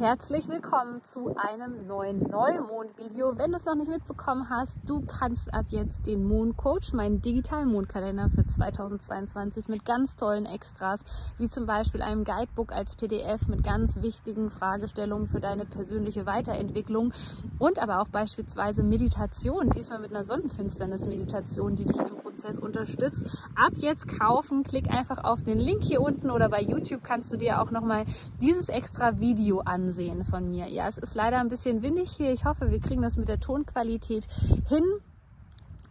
Herzlich willkommen zu einem neuen Neumond-Video. Wenn du es noch nicht mitbekommen hast, du kannst ab jetzt den Mondcoach, meinen digitalen Mondkalender für 2022 mit ganz tollen Extras, wie zum Beispiel einem Guidebook als PDF mit ganz wichtigen Fragestellungen für deine persönliche Weiterentwicklung und aber auch beispielsweise Meditation, diesmal mit einer Sonnenfinsternis-Meditation, die dich im Prozess unterstützt. Ab jetzt kaufen, klick einfach auf den Link hier unten oder bei YouTube kannst du dir auch nochmal dieses extra Video ansehen ansehen von mir. Ja, es ist leider ein bisschen windig hier. Ich hoffe, wir kriegen das mit der Tonqualität hin.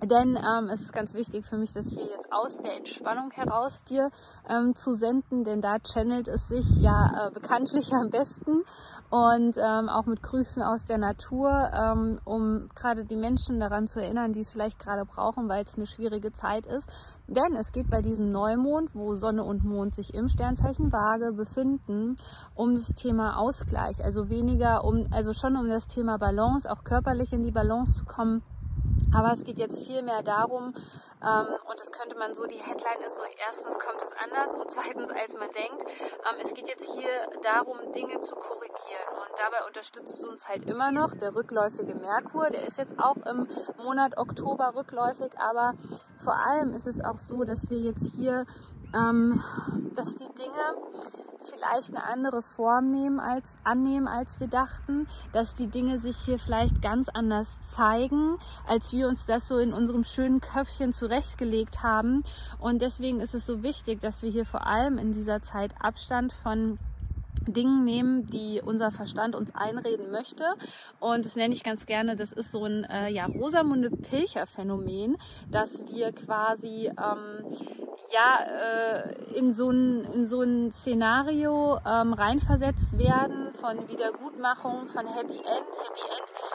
Denn ähm, es ist ganz wichtig für mich, das hier jetzt aus der Entspannung heraus dir ähm, zu senden, denn da channelt es sich ja äh, bekanntlich am besten und ähm, auch mit Grüßen aus der Natur, ähm, um gerade die Menschen daran zu erinnern, die es vielleicht gerade brauchen, weil es eine schwierige Zeit ist. Denn es geht bei diesem Neumond, wo Sonne und Mond sich im Sternzeichen Waage befinden, um das Thema Ausgleich, also weniger um, also schon um das Thema Balance, auch körperlich in die Balance zu kommen aber es geht jetzt viel mehr darum, ähm, und das könnte man so, die Headline ist so, erstens kommt es anders und zweitens als man denkt. Ähm, es geht jetzt hier darum, Dinge zu korrigieren und dabei unterstützt uns halt immer noch der rückläufige Merkur. Der ist jetzt auch im Monat Oktober rückläufig, aber vor allem ist es auch so, dass wir jetzt hier, ähm, dass die Dinge vielleicht eine andere Form nehmen als, annehmen, als wir dachten, dass die Dinge sich hier vielleicht ganz anders zeigen, als wir uns das so in unserem schönen Köpfchen zurechtgelegt haben. Und deswegen ist es so wichtig, dass wir hier vor allem in dieser Zeit Abstand von Dingen nehmen, die unser Verstand uns einreden möchte. Und das nenne ich ganz gerne, das ist so ein äh, ja, Rosamunde Pilcher-Phänomen, dass wir quasi ähm, ja äh, in so ein in so ein Szenario ähm, reinversetzt werden von Wiedergutmachung, von Happy End, Happy End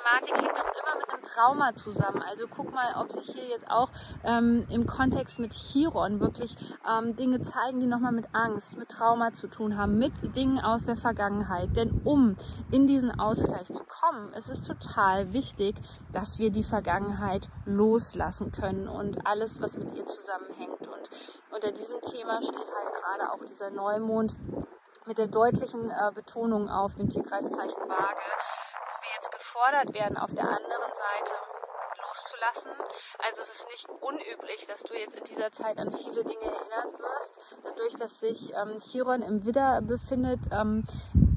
Thematik hängt auch immer mit einem Trauma zusammen. Also guck mal, ob sich hier jetzt auch ähm, im Kontext mit Chiron wirklich ähm, Dinge zeigen, die nochmal mit Angst, mit Trauma zu tun haben, mit Dingen aus der Vergangenheit. Denn um in diesen Ausgleich zu kommen, ist es total wichtig, dass wir die Vergangenheit loslassen können und alles, was mit ihr zusammenhängt. Und unter diesem Thema steht halt gerade auch dieser Neumond mit der deutlichen äh, Betonung auf dem Tierkreiszeichen Waage gefordert werden, auf der anderen Seite loszulassen. Also es ist nicht unüblich, dass du jetzt in dieser Zeit an viele Dinge erinnert wirst. Dadurch, dass sich ähm, Chiron im Widder befindet, ähm,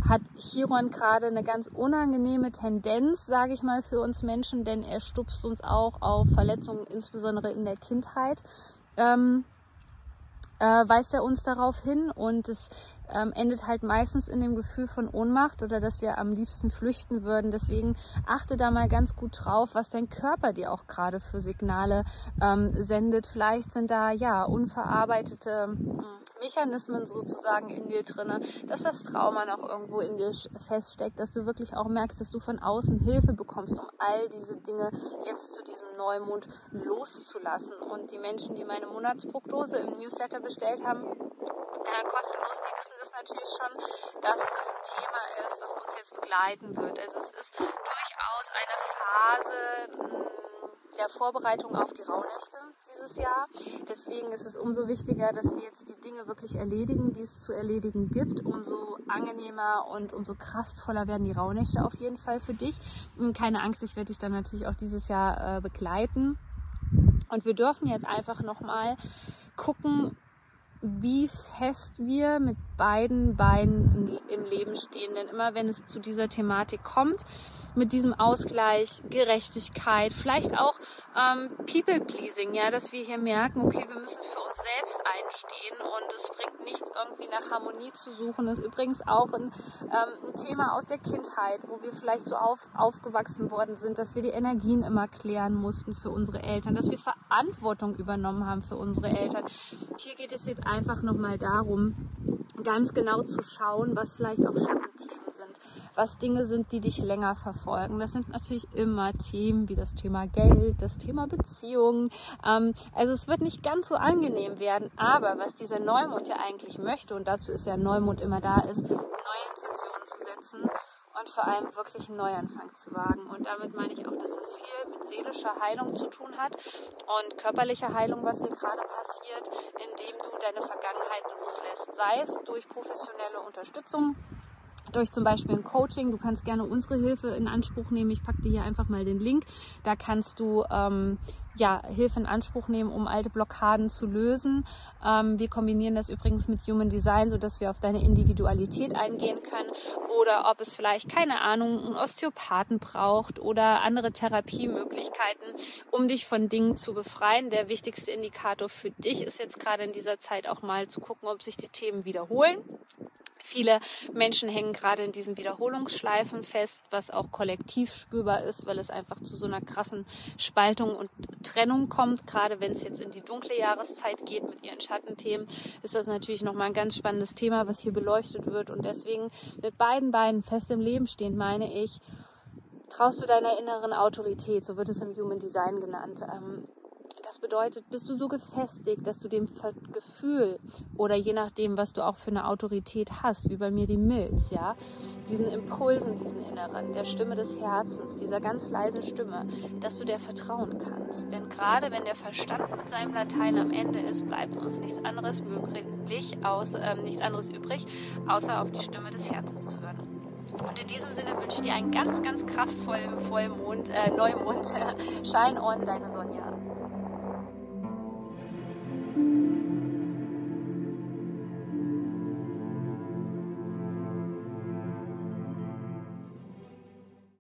hat Chiron gerade eine ganz unangenehme Tendenz, sage ich mal, für uns Menschen, denn er stupst uns auch auf Verletzungen, insbesondere in der Kindheit. Ähm, äh, weist er uns darauf hin und es ähm, endet halt meistens in dem Gefühl von Ohnmacht oder dass wir am liebsten flüchten würden. Deswegen achte da mal ganz gut drauf, was dein Körper dir auch gerade für Signale ähm, sendet. Vielleicht sind da ja unverarbeitete hm, Mechanismen sozusagen in dir drinne, dass das Trauma noch irgendwo in dir feststeckt, dass du wirklich auch merkst, dass du von außen Hilfe bekommst, um all diese Dinge jetzt zu diesem Neumond loszulassen. Und die Menschen, die meine Monatsprognose im Newsletter bestellt haben, äh, kostenlos, die wissen das natürlich schon, dass das ein Thema ist, was uns jetzt begleiten wird. Also es ist durchaus eine Phase, hm, der Vorbereitung auf die Rauhnächte dieses Jahr. Deswegen ist es umso wichtiger, dass wir jetzt die Dinge wirklich erledigen, die es zu erledigen gibt. Umso angenehmer und umso kraftvoller werden die Rauhnächte auf jeden Fall für dich. Und keine Angst, ich werde dich dann natürlich auch dieses Jahr äh, begleiten. Und wir dürfen jetzt einfach nochmal gucken, wie fest wir mit beiden Beinen im Leben stehen. Denn immer wenn es zu dieser Thematik kommt, mit diesem Ausgleich, Gerechtigkeit, vielleicht auch ähm, People-Pleasing, ja, dass wir hier merken, okay, wir müssen für uns selbst einstehen und es bringt nichts, irgendwie nach Harmonie zu suchen. Das ist übrigens auch ein, ähm, ein Thema aus der Kindheit, wo wir vielleicht so auf, aufgewachsen worden sind, dass wir die Energien immer klären mussten für unsere Eltern, dass wir Verantwortung übernommen haben für unsere Eltern. Hier geht es jetzt einfach nochmal darum, ganz genau zu schauen, was vielleicht auch Schattenthemen was Dinge sind, die dich länger verfolgen. Das sind natürlich immer Themen wie das Thema Geld, das Thema Beziehungen. Ähm, also es wird nicht ganz so angenehm werden, aber was dieser Neumond ja eigentlich möchte, und dazu ist ja Neumond immer da, ist, neue Intentionen zu setzen und vor allem wirklich einen Neuanfang zu wagen. Und damit meine ich auch, dass das viel mit seelischer Heilung zu tun hat und körperlicher Heilung, was hier gerade passiert, indem du deine Vergangenheit loslässt, sei es durch professionelle Unterstützung durch zum Beispiel ein Coaching. Du kannst gerne unsere Hilfe in Anspruch nehmen. Ich packe dir hier einfach mal den Link. Da kannst du ähm, ja, Hilfe in Anspruch nehmen, um alte Blockaden zu lösen. Ähm, wir kombinieren das übrigens mit Human Design, so dass wir auf deine Individualität eingehen können. Oder ob es vielleicht, keine Ahnung, einen Osteopathen braucht oder andere Therapiemöglichkeiten, um dich von Dingen zu befreien. Der wichtigste Indikator für dich ist jetzt gerade in dieser Zeit auch mal zu gucken, ob sich die Themen wiederholen. Viele Menschen hängen gerade in diesen Wiederholungsschleifen fest, was auch kollektiv spürbar ist, weil es einfach zu so einer krassen Spaltung und Trennung kommt. Gerade wenn es jetzt in die dunkle Jahreszeit geht mit ihren Schattenthemen, ist das natürlich nochmal ein ganz spannendes Thema, was hier beleuchtet wird. Und deswegen mit beiden Beinen fest im Leben stehen, meine ich, traust du deiner inneren Autorität, so wird es im Human Design genannt. Ähm, das bedeutet, bist du so gefestigt, dass du dem Gefühl oder je nachdem, was du auch für eine Autorität hast, wie bei mir die Milz, ja, diesen Impulsen, diesen inneren, der Stimme des Herzens, dieser ganz leisen Stimme, dass du der vertrauen kannst. Denn gerade wenn der Verstand mit seinem Latein am Ende ist, bleibt uns nichts anderes möglich, außer, äh, nichts anderes übrig, außer auf die Stimme des Herzens zu hören. Und in diesem Sinne wünsche ich dir einen ganz, ganz kraftvollen Vollmond, äh, Neumond. Shine on, deine Sonja.